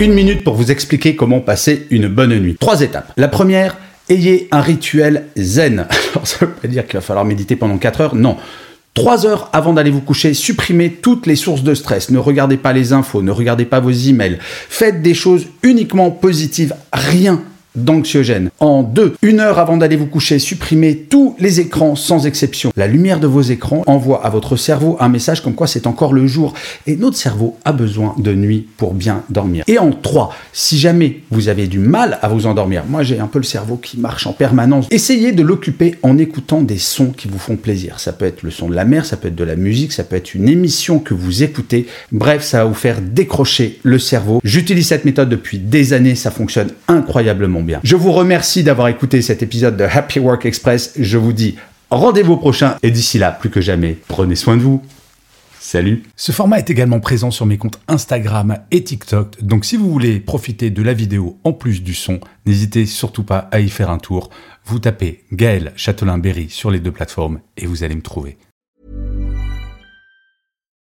Une minute pour vous expliquer comment passer une bonne nuit. Trois étapes. La première, ayez un rituel zen. Alors ça veut pas dire qu'il va falloir méditer pendant 4 heures, non. Trois heures avant d'aller vous coucher, supprimez toutes les sources de stress. Ne regardez pas les infos, ne regardez pas vos emails. Faites des choses uniquement positives. Rien d'anxiogène. En deux, une heure avant d'aller vous coucher, supprimez tous les écrans sans exception. La lumière de vos écrans envoie à votre cerveau un message comme quoi c'est encore le jour et notre cerveau a besoin de nuit pour bien dormir. Et en trois, si jamais vous avez du mal à vous endormir, moi j'ai un peu le cerveau qui marche en permanence, essayez de l'occuper en écoutant des sons qui vous font plaisir. Ça peut être le son de la mer, ça peut être de la musique, ça peut être une émission que vous écoutez. Bref, ça va vous faire décrocher le cerveau. J'utilise cette méthode depuis des années, ça fonctionne incroyablement bien. Je vous remercie d'avoir écouté cet épisode de Happy Work Express. Je vous dis rendez-vous prochain et d'ici là, plus que jamais, prenez soin de vous. Salut Ce format est également présent sur mes comptes Instagram et TikTok, donc si vous voulez profiter de la vidéo en plus du son, n'hésitez surtout pas à y faire un tour. Vous tapez Gaël Châtelain-Berry sur les deux plateformes et vous allez me trouver.